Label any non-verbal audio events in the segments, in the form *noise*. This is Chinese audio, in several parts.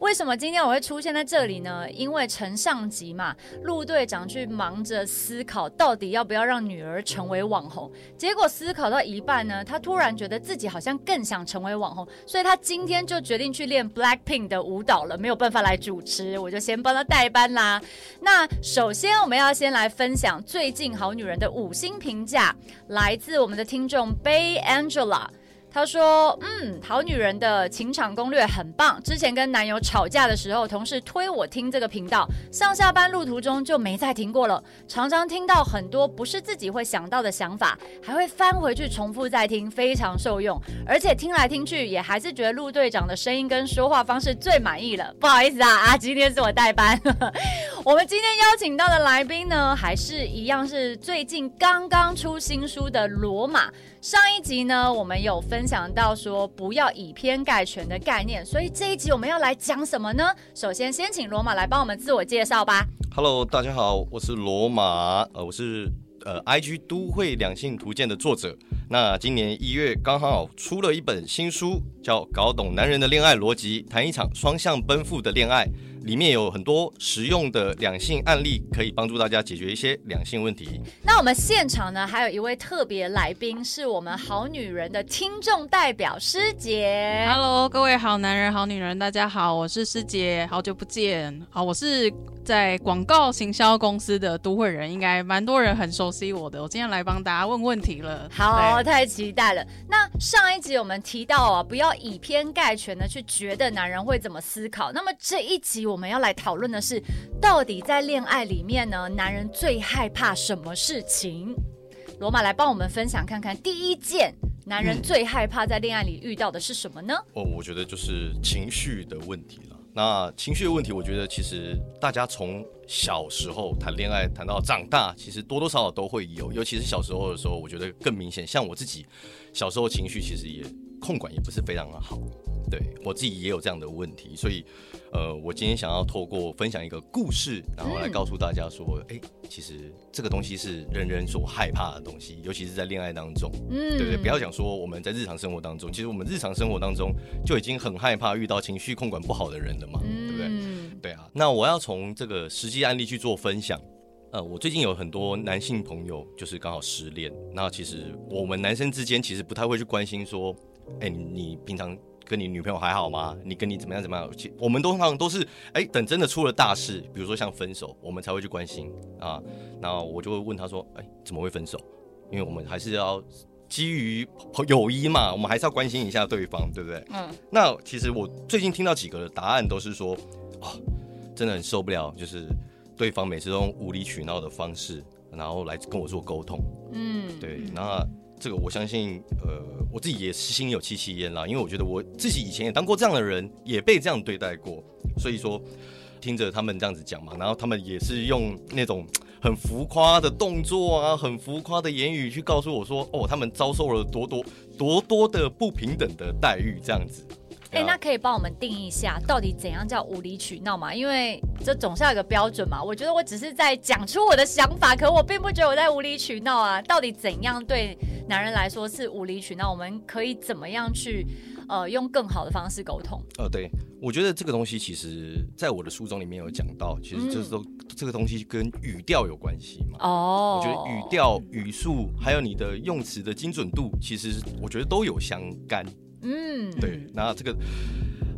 为什么今天我会出现在这里呢？因为承上集嘛，陆队长去忙着思考到底要不要让女儿成为网红，结果思考到一半呢，他突然觉得自己好像更想成为网红，所以他今天就决定去练 Blackpink 的舞蹈了，没有办法来主持，我就先帮他代班啦。那首先我们要先来分享最近好女人的五星评价，来自我们的听众 Bay Angela。他说：“嗯，好女人的情场攻略很棒。之前跟男友吵架的时候，同事推我听这个频道，上下班路途中就没再停过了。常常听到很多不是自己会想到的想法，还会翻回去重复再听，非常受用。而且听来听去，也还是觉得陆队长的声音跟说话方式最满意了。不好意思啊，啊，今天是我代班。*laughs* 我们今天邀请到的来宾呢，还是一样是最近刚刚出新书的罗马。上一集呢，我们有分。”享到说不要以偏概全的概念，所以这一集我们要来讲什么呢？首先，先请罗马来帮我们自我介绍吧。Hello，大家好，我是罗马，呃，我是呃 IG 都会两性图鉴的作者。那今年一月刚好出了一本新书，叫《搞懂男人的恋爱逻辑，谈一场双向奔赴的恋爱》。里面有很多实用的两性案例，可以帮助大家解决一些两性问题。那我们现场呢，还有一位特别来宾，是我们好女人的听众代表师姐。Hello，各位好男人、好女人，大家好，我是师姐，好久不见。好，我是在广告行销公司的都会人，应该蛮多人很熟悉我的。我今天来帮大家问问题了。好，太期待了。那上一集我们提到啊，不要以偏概全的去觉得男人会怎么思考。那么这一集我。我们要来讨论的是，到底在恋爱里面呢，男人最害怕什么事情？罗马来帮我们分享看看，第一件男人最害怕在恋爱里遇到的是什么呢？哦，我觉得就是情绪的问题了。那情绪的问题，我觉得其实大家从小时候谈恋爱谈到长大，其实多多少少都会有，尤其是小时候的时候，我觉得更明显。像我自己小时候情绪其实也控管也不是非常的好。对，我自己也有这样的问题，所以，呃，我今天想要透过分享一个故事，然后来告诉大家说，哎、嗯，其实这个东西是人人所害怕的东西，尤其是在恋爱当中，嗯，对不对？不要讲说我们在日常生活当中，其实我们日常生活当中就已经很害怕遇到情绪控管不好的人了嘛，对不对？对啊。那我要从这个实际案例去做分享。呃，我最近有很多男性朋友就是刚好失恋，那其实我们男生之间其实不太会去关心说，哎，你你平常。跟你女朋友还好吗？你跟你怎么样怎么样？我们通常都是哎、欸，等真的出了大事，比如说像分手，我们才会去关心啊。然后我就会问他说：“哎、欸，怎么会分手？”因为我们还是要基于友谊嘛，我们还是要关心一下对方，对不对？嗯。那其实我最近听到几个的答案都是说，哦，真的很受不了，就是对方每次都用无理取闹的方式，然后来跟我做沟通。嗯，对，那。这个我相信，呃，我自己也是心有戚戚焉啦，因为我觉得我自己以前也当过这样的人，也被这样对待过，所以说听着他们这样子讲嘛，然后他们也是用那种很浮夸的动作啊，很浮夸的言语去告诉我说，哦，他们遭受了多多多多的不平等的待遇，这样子。哎、欸，那可以帮我们定义一下，到底怎样叫无理取闹吗？因为这总是要有个标准嘛。我觉得我只是在讲出我的想法，可我并不觉得我在无理取闹啊。到底怎样对男人来说是无理取闹？我们可以怎么样去呃用更好的方式沟通？呃，对，我觉得这个东西其实在我的书中里面有讲到，其实就是说、嗯、这个东西跟语调有关系嘛。哦，我觉得语调、语速还有你的用词的精准度，其实我觉得都有相干。嗯，对，那这个，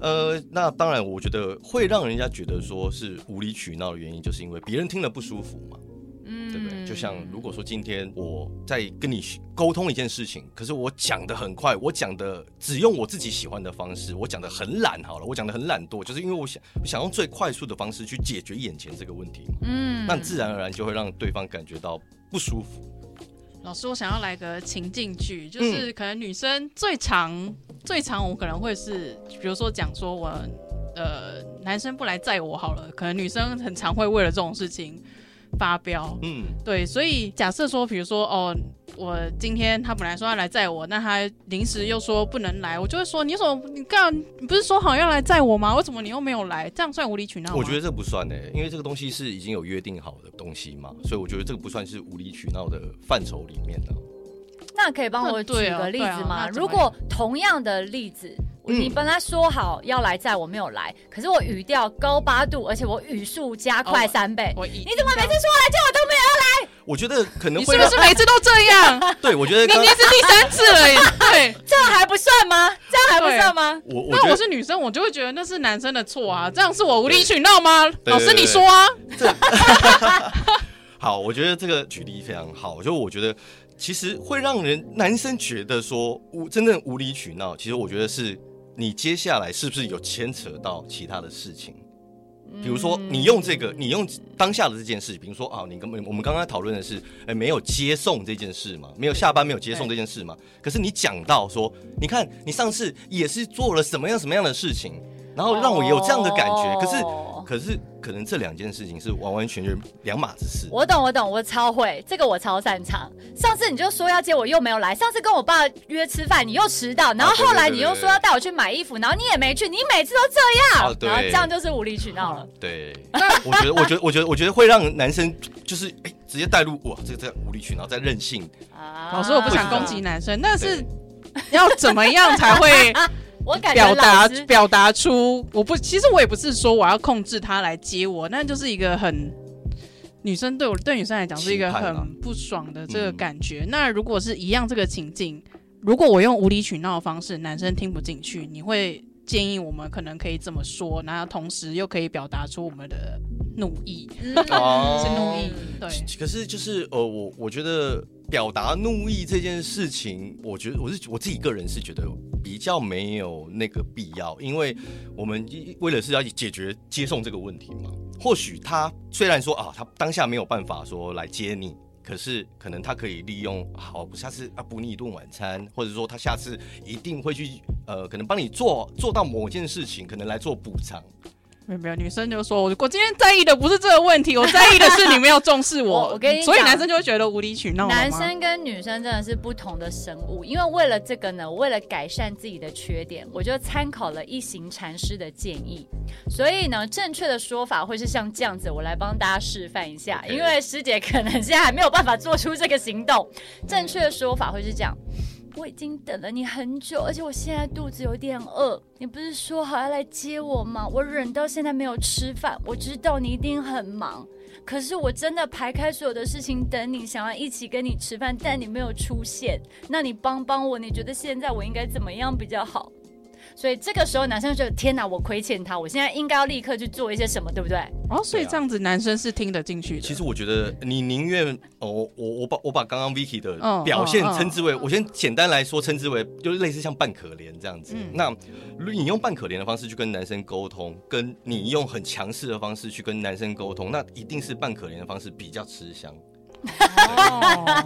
呃，那当然，我觉得会让人家觉得说是无理取闹的原因，就是因为别人听了不舒服嘛，嗯，对不对？就像如果说今天我在跟你沟通一件事情，可是我讲的很快，我讲的只用我自己喜欢的方式，我讲的很懒，好了，我讲的很懒惰，就是因为我想我想用最快速的方式去解决眼前这个问题，嗯，那自然而然就会让对方感觉到不舒服。老师，我想要来个情境剧，就是可能女生最长、嗯、最长，我可能会是，比如说讲说我呃男生不来载我好了，可能女生很常会为了这种事情发飙。嗯，对，所以假设说，比如说哦。我今天他本来说要来载我，那他临时又说不能来，我就会说，你怎么你干？你不是说好要来载我吗？为什么你又没有来？这样算无理取闹吗？我觉得这不算呢，因为这个东西是已经有约定好的东西嘛，所以我觉得这个不算是无理取闹的范畴里面的。那可以帮我举个例子吗？啊啊、如果同样的例子，你本来说好要来载我没有来，可是我语调高八度，而且我语速加快三倍，哦、你怎么每次说来叫我都没有来？我觉得可能会你是不是每次都这样？*laughs* 对，我觉得明天是第三次了耶。对，*laughs* 这样还不算吗？这样还不算吗？我我那我是女生，我就会觉得那是男生的错啊。这样是我无理取闹吗？老师你说啊。*laughs* 好，我觉得这个举例非常好。就我觉得。其实会让人男生觉得说无真正无理取闹，其实我觉得是你接下来是不是有牵扯到其他的事情？比如说你用这个，你用当下的这件事，比如说啊，你根本我们刚刚讨论的是，哎，没有接送这件事嘛，没有下班没有接送这件事嘛。可是你讲到说，你看你上次也是做了什么样什么样的事情，然后让我有这样的感觉，可是。可是，可能这两件事情是完完全全两码子事。我懂，我懂，我超会这个，我超擅长。上次你就说要接我，又没有来；上次跟我爸约吃饭，你又迟到。然后后来你又说要带我去买衣服，然后你也没去。你每次都这样，啊、然后这样就是无理取闹了。对，我觉得，我觉得，我觉得，我觉得会让男生就是哎、欸，直接带入哇，这个这无理取闹，在任性。啊、老师，我不想攻击男生，那是要怎么样才会？我感觉表达表达出我不，其实我也不是说我要控制他来接我，那就是一个很女生对我对女生来讲是一个很不爽的这个感觉。嗯、那如果是一样这个情境，如果我用无理取闹的方式，男生听不进去，你会建议我们可能可以怎么说，然后同时又可以表达出我们的怒意，哦、是怒意。对，可是就是呃，我我觉得表达怒意这件事情，我觉得我是我自己个人是觉得。比较没有那个必要，因为我们为了是要解决接送这个问题嘛。或许他虽然说啊，他当下没有办法说来接你，可是可能他可以利用好，下次啊补你一顿晚餐，或者说他下次一定会去呃，可能帮你做做到某件事情，可能来做补偿。没有没有，女生就说：“我我今天在意的不是这个问题，我在意的是你没有重视我。*laughs* 我”我跟你，所以男生就会觉得无理取闹。男生跟女生真的是不同的生物，因为为了这个呢，为了改善自己的缺点，我就参考了一行禅师的建议。所以呢，正确的说法会是像这样子，我来帮大家示范一下，因为师姐可能现在还没有办法做出这个行动。正确的说法会是这样。我已经等了你很久，而且我现在肚子有点饿。你不是说好要来接我吗？我忍到现在没有吃饭。我知道你一定很忙，可是我真的排开所有的事情等你，想要一起跟你吃饭，但你没有出现。那你帮帮我，你觉得现在我应该怎么样比较好？所以这个时候，男生就觉得天哪，我亏欠他，我现在应该要立刻去做一些什么，对不对？哦，所以这样子男生是听得进去的。其实我觉得你宁愿哦，我我把我把刚刚 Vicky 的表现称之为，哦哦哦、我先简单来说称之为，就是类似像扮可怜这样子。嗯、那你用扮可怜的方式去跟男生沟通，跟你用很强势的方式去跟男生沟通，那一定是扮可怜的方式比较吃香。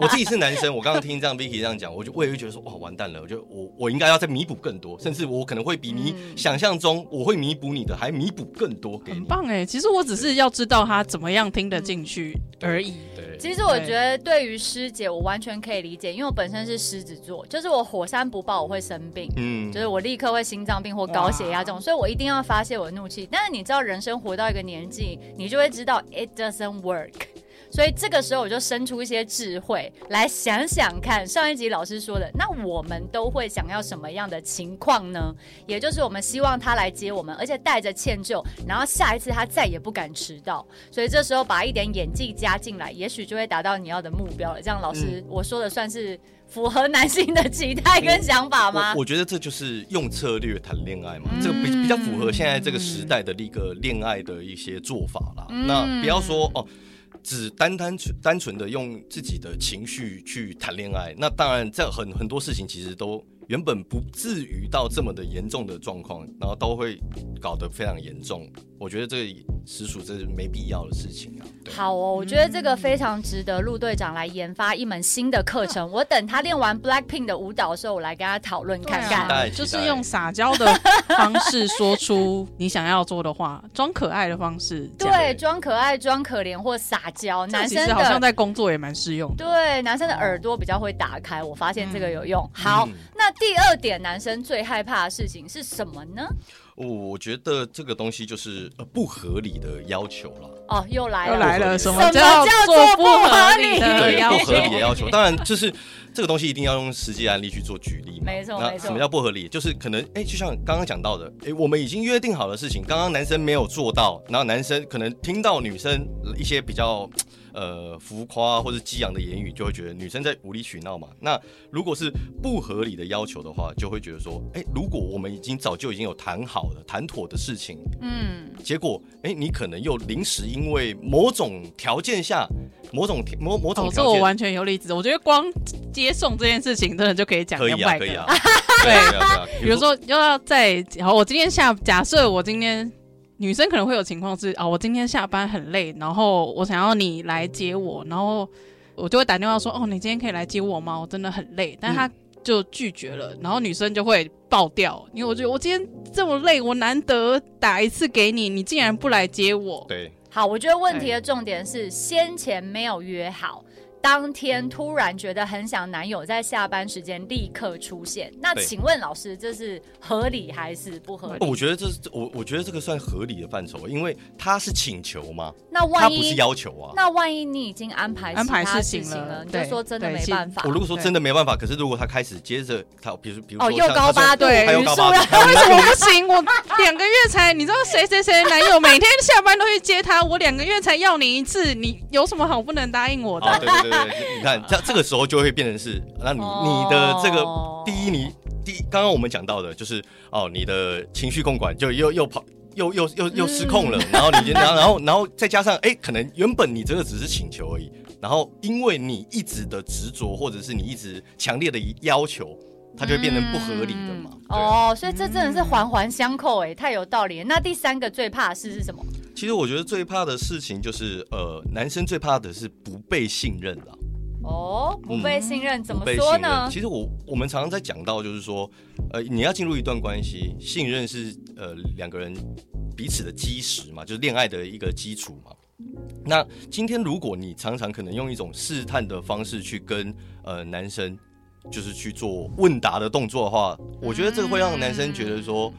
我自己是男生，我刚刚听这样 Vicky 这样讲，我就我也会觉得说，哇，完蛋了！我觉得我我应该要再弥补更多，甚至我可能会比你想象中我会弥补你的还弥补更多给你。很棒哎！其实我只是要知道他怎么样听得进去而已。对，其实我觉得对于师姐，我完全可以理解，因为我本身是狮子座，就是我火山不爆我会生病，嗯，就是我立刻会心脏病或高血压这种，所以我一定要发泄我的怒气。但是你知道，人生活到一个年纪，你就会知道 it doesn't work。所以这个时候我就生出一些智慧来想想看，上一集老师说的，那我们都会想要什么样的情况呢？也就是我们希望他来接我们，而且带着歉疚，然后下一次他再也不敢迟到。所以这时候把一点演技加进来，也许就会达到你要的目标了。这样老师，嗯、我说的算是符合男性的期待跟 *laughs* 想法吗？我，我，觉得这就是用策略谈恋爱嘛，嗯、这个比比较符合现在这个时代的一个恋爱的一些做法啦。嗯、那不要说哦。只单单纯单纯的用自己的情绪去谈恋爱，那当然这很很多事情其实都原本不至于到这么的严重的状况，然后都会搞得非常严重。我觉得这实属这是没必要的事情啊。好哦，我觉得这个非常值得陆队长来研发一门新的课程。我等他练完 Blackpink 的舞蹈的时候，我来跟他讨论看看。啊、就是用撒娇的方式说出你想要做的话，装可爱的方式。对，装可爱、装可怜或撒娇。男生好像在工作也蛮适用。对，男生的耳朵比较会打开，我发现这个有用。嗯、好、嗯，那第二点，男生最害怕的事情是什么呢？我我觉得这个东西就是呃不合理的要求了。哦，又来了，又来了，什么叫做不合理的要求？不合理的要求，当然就是这个东西一定要用实际案例去做举例嘛。没错，没错。什么叫不合理？就是可能哎，就像刚刚讲到的，哎，我们已经约定好的事情，刚刚男生没有做到，然后男生可能听到女生一些比较。呃，浮夸或者激昂的言语，就会觉得女生在无理取闹嘛。那如果是不合理的要求的话，就会觉得说，哎、欸，如果我们已经早就已经有谈好了、谈妥的事情，嗯，结果，哎、欸，你可能又临时因为某种条件下、某种某某种条件，这我完全有例子。我觉得光接送这件事情，真的就可以讲两百个。可以啊，*laughs* 可以啊。对，啊、*laughs* 比如说又要在，好，我今天下，假设我今天。女生可能会有情况是啊，我今天下班很累，然后我想要你来接我，然后我就会打电话说，哦，你今天可以来接我吗？我真的很累，但他就拒绝了，然后女生就会爆掉，因为我觉得我今天这么累，我难得打一次给你，你竟然不来接我。对，好，我觉得问题的重点是先前没有约好。当天突然觉得很想男友在下班时间立刻出现，那请问老师，这是合理还是不合理？我觉得这是我我觉得这个算合理的范畴，因为他是请求嘛，那万一他不是要求啊？那万一你已经安排安排事情了，你就说真的没办法。我如果说真的没办法，可是如果他开始接着他，比如比如说哦又高八度，他又高八 *laughs* 为什么不行？我两个月才，你知道谁谁谁男友每天下班都去接他，我两个月才要你一次，你有什么好不能答应我的？哦、对对对对，你看。这这个时候就会变成是，那你你的这个第一，你第刚刚我们讲到的就是哦，你的情绪控管就又又跑又又又又失控了，然后你然后然后然后再加上哎，可能原本你这个只是请求而已，然后因为你一直的执着或者是你一直强烈的要求，它就会变成不合理的嘛。哦，所以这真的是环环相扣哎，太有道理。那第三个最怕的事是什么？其实我觉得最怕的事情就是呃，男生最怕的是不被信任了。哦，不被信任、嗯、怎么说呢？其实我我们常常在讲到，就是说，呃，你要进入一段关系，信任是呃两个人彼此的基石嘛，就是恋爱的一个基础嘛。那今天如果你常常可能用一种试探的方式去跟呃男生，就是去做问答的动作的话，我觉得这个会让男生觉得说，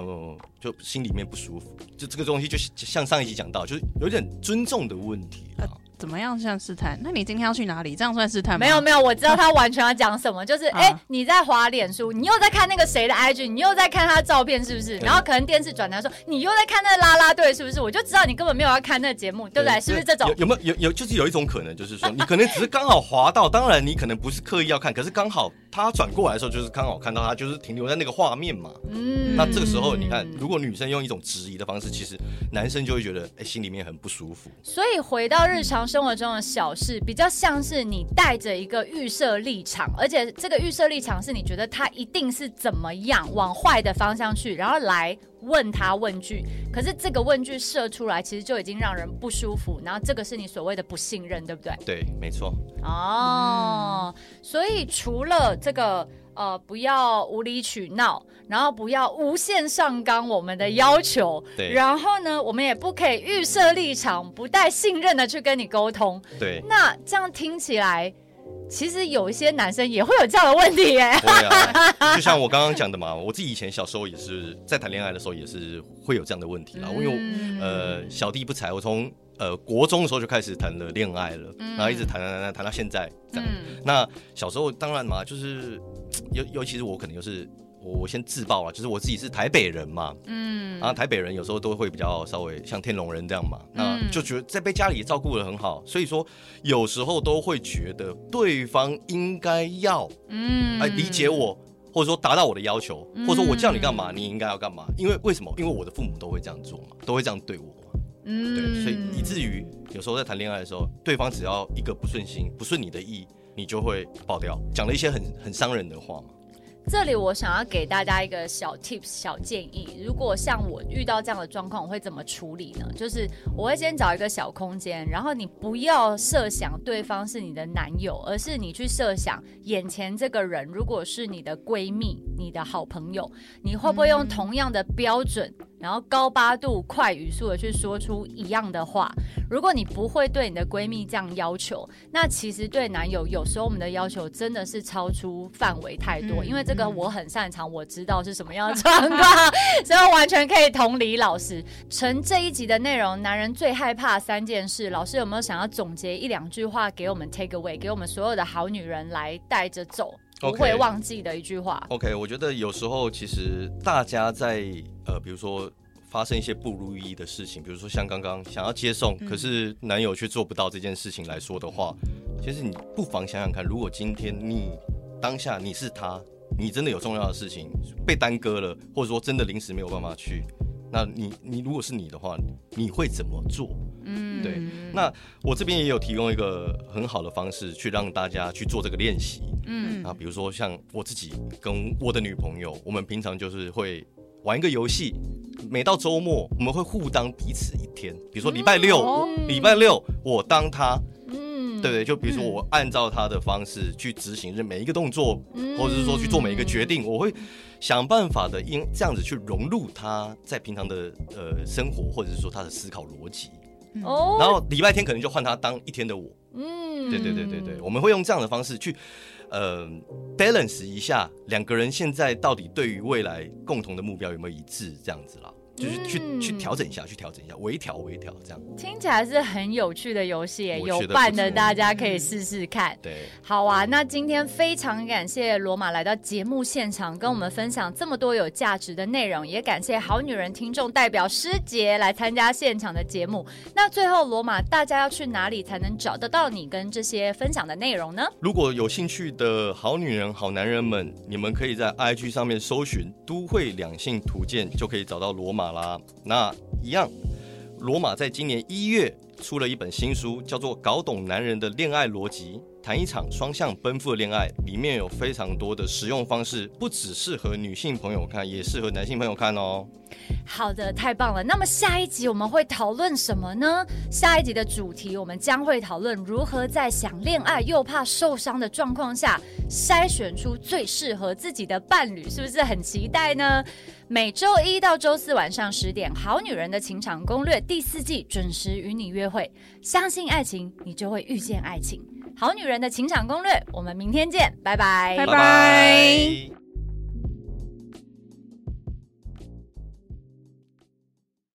呃，就心里面不舒服。就这个东西，就像上一集讲到，就是有点尊重的问题啊。怎么样像试探？那你今天要去哪里？这样算试探吗？没有没有，我知道他完全要讲什么，就是哎、欸，你在滑脸书，你又在看那个谁的 IG，你又在看他的照片，是不是？然后可能电视转台说，你又在看那个啦啦队，是不是？我就知道你根本没有要看那个节目，对不对？是不是这种？有，有没有有有就是有一种可能，就是说你可能只是刚好滑到，当然你可能不是刻意要看，可是刚好他转过来的时候，就是刚好看到他就是停留在那个画面嘛。嗯。那这个时候你看，如果女生用一种质疑的方式，其实男生就会觉得哎、欸，心里面很不舒服。所以回到日常生活中的小。事比较像是你带着一个预设立场，而且这个预设立场是你觉得他一定是怎么样往坏的方向去，然后来问他问句。可是这个问句设出来，其实就已经让人不舒服。然后这个是你所谓的不信任，对不对？对，没错。哦，嗯、所以除了这个。呃，不要无理取闹，然后不要无限上纲我们的要求，对，然后呢，我们也不可以预设立场，不带信任的去跟你沟通，对。那这样听起来，其实有一些男生也会有这样的问题耶。对啊，*laughs* 就像我刚刚讲的嘛，我自己以前小时候也是在谈恋爱的时候也是会有这样的问题啦。因为我呃小弟不才，我从呃国中的时候就开始谈了恋爱了，嗯，然后一直谈谈谈谈到现在这样，嗯。那小时候当然嘛，就是。尤尤其是我可能就是我我先自爆啊，就是我自己是台北人嘛，嗯，然后台北人有时候都会比较稍微像天龙人这样嘛，那就觉得在被家里照顾的很好，所以说有时候都会觉得对方应该要，嗯，哎理解我，或者说达到我的要求，或者说我叫你干嘛，你应该要干嘛，因为为什么？因为我的父母都会这样做嘛，都会这样对我。嘛，嗯，对，所以以至于有时候在谈恋爱的时候，对方只要一个不顺心，不顺你的意。你就会爆掉，讲了一些很很伤人的话嘛。这里我想要给大家一个小 tips 小建议，如果像我遇到这样的状况，我会怎么处理呢？就是我会先找一个小空间，然后你不要设想对方是你的男友，而是你去设想眼前这个人如果是你的闺蜜、你的好朋友，你会不会用同样的标准？嗯然后高八度、快语速的去说出一样的话。如果你不会对你的闺蜜这样要求，那其实对男友有时候我们的要求真的是超出范围太多。嗯、因为这个我很擅长，我知道是什么样的状况，*laughs* 所以完全可以同理老师。成这一集的内容，男人最害怕三件事，老师有没有想要总结一两句话给我们 take away，给我们所有的好女人来带着走？不会忘记的一句话。OK，我觉得有时候其实大家在呃，比如说发生一些不如意的事情，比如说像刚刚想要接送，嗯、可是男友却做不到这件事情来说的话，其实你不妨想想看，如果今天你当下你是他，你真的有重要的事情被耽搁了，或者说真的临时没有办法去，那你你如果是你的话，你会怎么做？嗯，对。那我这边也有提供一个很好的方式，去让大家去做这个练习。嗯，啊，比如说像我自己跟我的女朋友，我们平常就是会玩一个游戏。每到周末，我们会互当彼此一天。比如说礼拜六，礼拜六我当他，嗯，对不对？就比如说我按照他的方式去执行这每一个动作，或者是说去做每一个决定，我会想办法的，因这样子去融入他在平常的呃生活，或者是说他的思考逻辑。哦，然后礼拜天可能就换他当一天的我。嗯，对对对对对，我们会用这样的方式去。呃，balance 一下两个人现在到底对于未来共同的目标有没有一致，这样子啦。就是去去调整一下，去调整一下，微调微调，这样听起来是很有趣的游戏，有伴的大家可以试试看。嗯、对，好啊，那今天非常感谢罗马来到节目现场，跟我们分享这么多有价值的内容，也感谢好女人听众代表师姐来参加现场的节目。那最后，罗马，大家要去哪里才能找得到你跟这些分享的内容呢？如果有兴趣的好女人、好男人们，你们可以在 IG 上面搜寻“都会两性图鉴”，就可以找到罗马。啦，那一样，罗马在今年一月出了一本新书，叫做《搞懂男人的恋爱逻辑》，谈一场双向奔赴的恋爱。里面有非常多的实用方式，不只适合女性朋友看，也适合男性朋友看哦。好的，太棒了。那么下一集我们会讨论什么呢？下一集的主题我们将会讨论如何在想恋爱又怕受伤的状况下，筛选出最适合自己的伴侣，是不是很期待呢？每周一到周四晚上十点，《好女人的情场攻略》第四季准时与你约会。相信爱情，你就会遇见爱情。《好女人的情场攻略》，我们明天见，拜拜，拜拜。